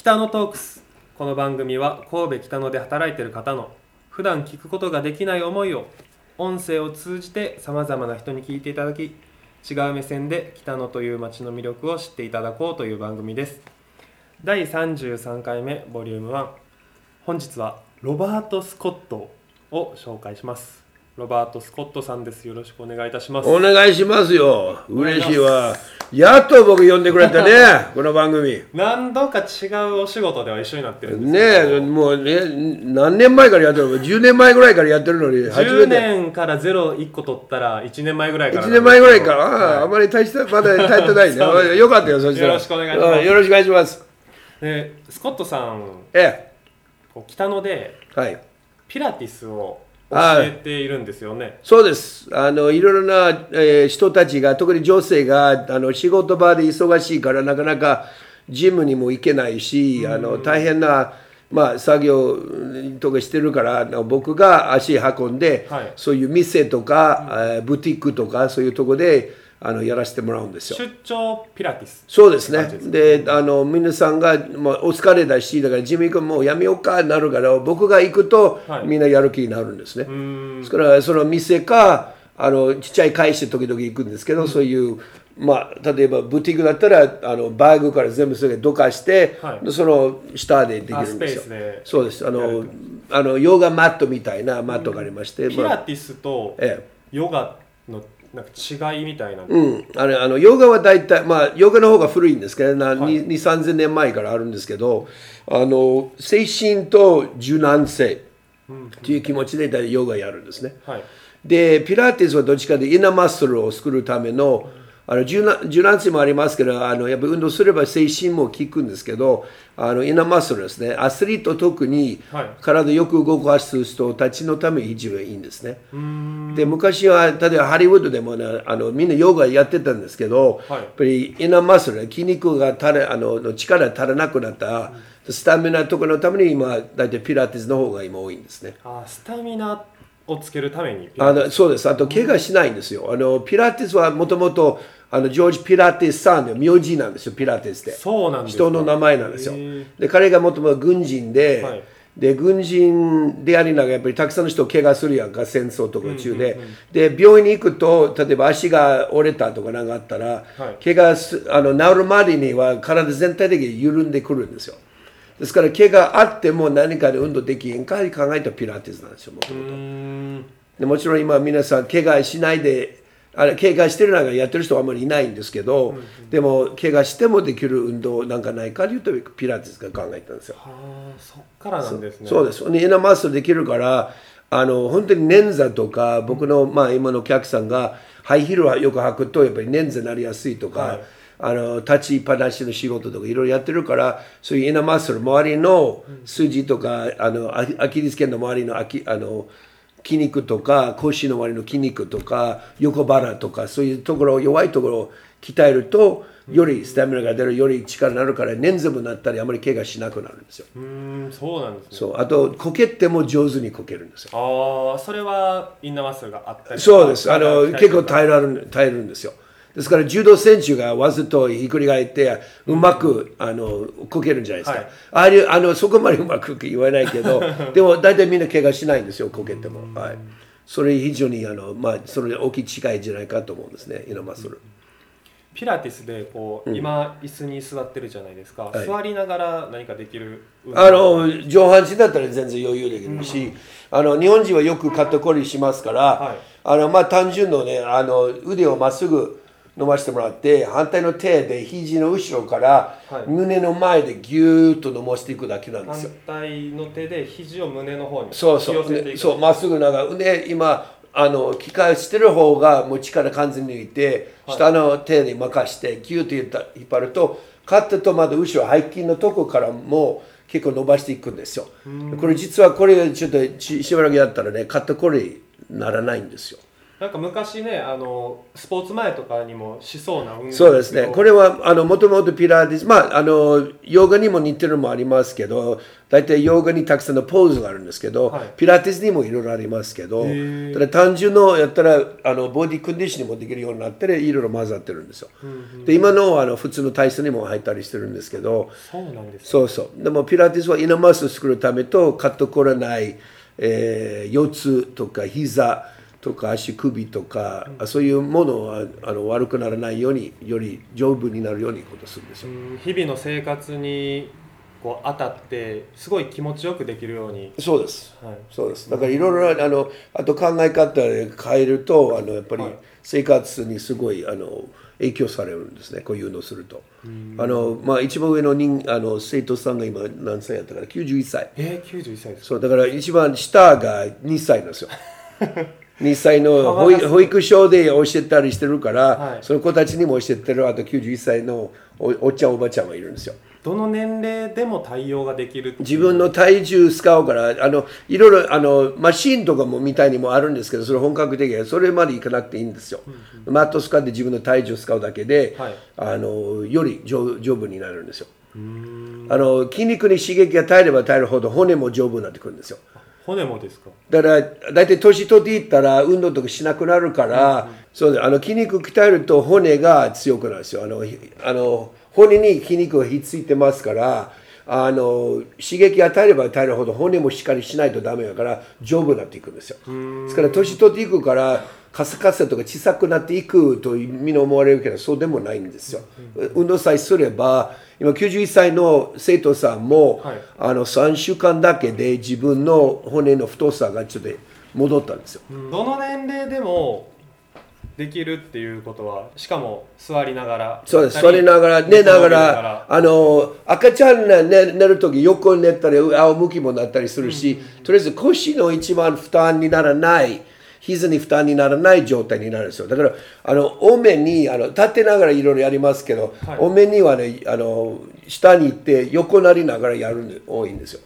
北野トークス。この番組は神戸北野で働いている方の普段聞くことができない思いを音声を通じてさまざまな人に聞いていただき違う目線で北野という街の魅力を知っていただこうという番組です。第33回目ボリューム1本日はロバート・スコットを紹介します。ロバート・スコットさんですよろしくお願いいたしますお願いしますよ。嬉しいわ。やっと僕呼んでくれたね、この番組。何度か違うお仕事では一緒になってるんですねえ、もうね、何年前からやってるの ?10 年前ぐらいからやってるのに、初10めて。年からゼロ1個取ったら1年前ぐらいから1年前ぐらいから、はいあああまり大した、まだ大してないね。よかったよ、そしたら。よろしくお願いしますうんよろしくお願いします。でスコットさんえこう北野でえ、はい。ピラティスを教はいえているんですよね。そうです。あの、いろいろな、えー人たちが、特に女性が、あの、仕事場で忙しいから、なかなかジムにも行けないし、あの、大変な、まあ、作業とかしてるから、あの僕が足運んで、はい。そういう店とか、えーブティックとか、そういうとこで、あの、やらせてもらうんですよ。出張ピラティスそうですねであの、皆さんが、もうお疲れだし、だから、ジミー君もうやめようかなるから、僕が行くとはい、みんなやる気になるんですね。うーんですから、その店か、あの、ちっちゃい会社時々行くんですけど、そういう、まあ、例えば、ブティックだったら、あの、バーグから全部それどかして、はいその下でできるんですよあスペースで。そうです。あの、あの、ヨガマットみたいなマットがありまして、まあピラティスとええ。ヨガのなんか違いみたいな、うん、あれあのヨガは大体、まあ、ヨガの方が古いんですけど、な2、3000年前からあるんですけど、あの精神と柔軟性という気持ちで大体ヨガやるんですね。はい。で、ピラティスはどっちかでイナマッスルを作るための、あの柔軟柔軟性もありますけど、あのやっぱ運動すれば精神も効くんですけど、あのイナマッスルですね、アスリート特にはい。体よく動かす人たちのために非常にいいんですね。うーん。で昔は例えばハリウッドでも、ね、あのみんなヨガやってたんですけど、はい。やっぱりインナーマッスル筋肉が足れあのの力足らなくなった、スタミナとかのために今大体ピラティスの方が今多いんですね。あスタミナをつけるために。あのそうです。あと怪我しないんですよ。あのピラティスはもともとあのジョージ・ピラティスさんの名字なんですよピラティスって。スそうなんですか人の名前なんですよ。で彼がもともと軍人で、はい。で軍人でありながらやっぱりたくさんの人を怪我するやんか戦争とか中で、で病院に行くと例えば足が折れたとかなんかあったら、怪我すあの治るまでには体全体的に緩んでくるんですよですから怪我あっても何かで運動できへんか考えたピラティスなんですよもとうもともちろん今皆さん怪我しないであれ怪我してるなんかやってる人はあんまりいないんですけど、でも怪我してもできる運動なんかないかというとピラティスが考えたんですよ。はあそっからなんですね。そうです。でイナマッスルできるからあの本当に捻挫とか僕の、まあ、今のお客さんがハイヒールはよく履くとやっぱり捻挫になりやすいとか、はいあの立ちっぱなしの仕事とかいろいろやってるからそういうイナマッスル周りの筋とか、あのアアキリス腱の周りのアキあの筋肉とか腰の周りの筋肉とか横腹とかそういうところ弱いところを鍛えるとよりスタミナが出るより力になるから捻挫になったりあまり怪我しなくなるんですよ。うーんそうなんですね。そう。あとこけっても上手にこけるんですよ。ああそれはインナーマッスルがあったりそうです。あの体結構耐えられる耐えるんですよですから柔道選手がわざとひっくり返ってうまくあのこけるんじゃないですか、はい。ああいうあのそこまでうまく言わないけど でも大体みんな怪我しないんですよこけても、はい、それ非常にあの、まあ、それ大きい違いじゃないかと思うんですねイナマッスル、ピラティスでこう、今椅子に座ってるじゃないですか、はい。座りながら何かできるあの上半身だったら全然余裕できるし、あの日本人はよく肩こりしますから、はい。あのまあ、単純のねあの腕をまっすぐ伸ばしてもらって反対の手で肘の後ろからはい胸の前でギューッと伸ばしていくだけなんですよ。反対の手で肘を胸の方にそうそう引き寄せていくでそうまっすぐなんかで今あの機械してる方がもう力完全に抜いて、下の手に任してギューッと引っ張引っ張ると肩とまだ後ろ背筋のとこからも結構伸ばしていくんですよ。これ実はこれちょっとししばらくやったらね肩こりならないんですよ。なんか昔ねあのスポーツ前とかにもしそうな運動そうですね。これは、あの、もともとピラティス、まあ、あの、ヨガにも似てるのもありますけど、大体ヨガにたくさんのポーズがあるんですけど、はいピラティスにもいろいろありますけど、ただ単純のやったら、あの、ボディコンディションにもできるようになって、いろいろ混ざってるんですよ。で、今の、あの、普通の体操にも入ったりしてるんですけど、そうなんですねそうそう。でもピラティスはイナマッスルを作るためと、肩こらない、えー、腰痛とか膝とか足首とか、そういうものはあの悪くならないように、より丈夫になるようにことするんですよ。うん日々の生活にこう当たってすごい気持ちよくできるように、そうです。はい、そうです。だからいろいろあのあと考え方で変えるとあのやっぱりはい生活にすごいあの影響されるんですね。こういうのをすると。あのまあ一番上の人あの生徒さんが今何歳やったから91歳。えー、91歳ですそうだから一番下が2歳なんですよ。2歳の保育所で教えたりしてるから、はい。その子たちにも教えてるあと91歳のおおっちゃんおばちゃんがいるんですよ。どの年齢でも対応ができる自分の体重使うからあのいろいろあのマシーンとかもみたいにもあるんですけどそれ本格的にそれまでいかなくていいんですよ、マット使って自分の体重使うだけで、はい。あのより丈丈夫になるんですよ。あの筋肉に刺激が耐えれば耐えるほど骨も丈夫になってくるんですよ骨もですか？だから大体年取っていったら運動とかしなくなるから、そうあの筋肉鍛えると骨が強くなるんですよ。あのあの骨に筋肉がひっついてますからあの刺激与えれば与えるほど骨もしっかりしないとダメだから丈夫になっていくんですよ。ですから年取っていくからカサカサとか小さくなっていくとみんな思われるけどそうでもないんですよ、運動さえすれば今91歳の生徒さんも、はい。あの3週間だけで自分の骨の太さがちょっと戻ったんですよ。どの年齢でもできるっていうことはしかも座りながらそうです。座りながら、寝ながら、あの、赤ちゃんが寝寝るとき横に寝たり、仰向きもなったりするし、とりあえず腰の一番負担にならない、膝に負担にならない状態になるんですよ。だから、あの、多めに、あの、立ってながらいろいろやりますけど、はい多めにはね、あの、下に行って横なりながらやるの多いんですよ。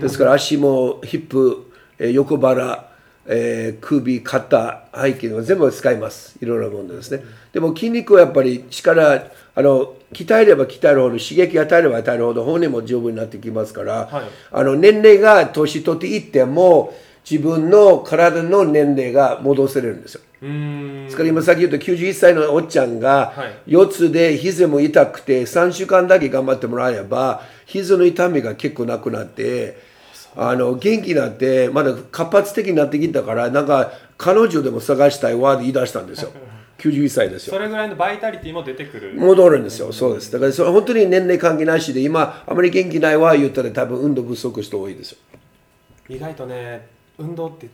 ですから足もヒップ、えー横腹、えー首、肩、背筋は全部使います。いろいろなものですね。でも筋肉はやっぱり力、あの、鍛えれば鍛えるほど、刺激与えれば与えるほど骨も丈夫になってきますから、はいあの、年齢が年取っていっても、自分の体の年齢が戻せれるんですよ。うーんですから今さっき言った91歳のおっちゃんがはい腰痛で膝も痛くて3週間だけ頑張ってもらえば膝の痛みが結構なくなってあの元気になってまだ活発的になってきたからなんか彼女でも探したいわって言い出したんですよ。91歳ですよ。それぐらいのバイタリティも出てくる。戻るんですよ。そうです。だからそれ本当に年齢関係なしで今あまり元気ないわ言ったら多分運動不足人多いですよ。意外とね運動って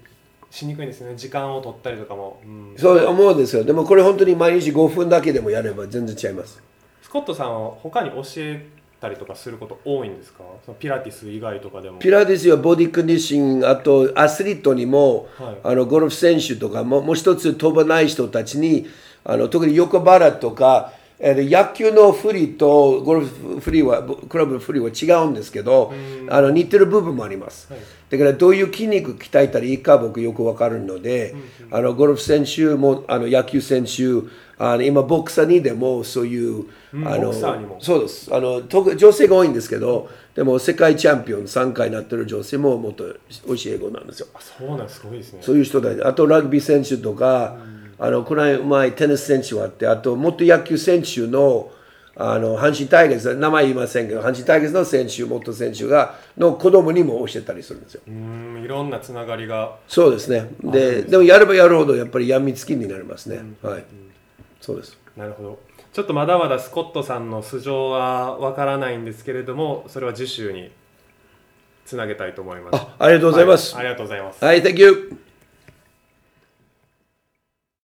しにくいんですよね。時間を取ったりとかも、うん。そう思うんですよ。でもこれ本当に毎日5分だけでもやれば全然違います。スコットさんは他に教えたりとかすること多いんですか？そのピラティス以外とかでも。ピラティスやボディコンディション、あとアスリートにも、はい。あのゴルフ選手とかも、もう一つ飛ばない人たちに、あの特に横腹とか、えー野球の振りとゴルフ振りは、クラブの振りは違うんですけど、あの似てる部分もあります。はい。だからどういう筋肉鍛えたらいいか僕よくわかるので、あのゴルフ選手もあの野球選手あの今ボクサーにでもそういう、うん。あのそうです。あのと女性が多いんですけどでも世界チャンピオン3回なってる女性ももっと教え子なんですよ。あそうなんですすごいですね。そういう人たち。あとラグビー選手とか、あのこの間前テニス選手はあってあと元野球選手のあの阪神タイガース名前言いませんけど阪神タイガースの選手元選手がの子供にも教えたりするんですよ。うーんいろんなつながりが。そうですね。ででもやればやるほどやっぱり病みつきになりますね、はい。そうです。なるほど。ちょっとまだまだスコットさんの素性はわからないんですけれどもそれは次週につなげたいと思います。あありがとうございます。はありがとうございます。はい、Thank you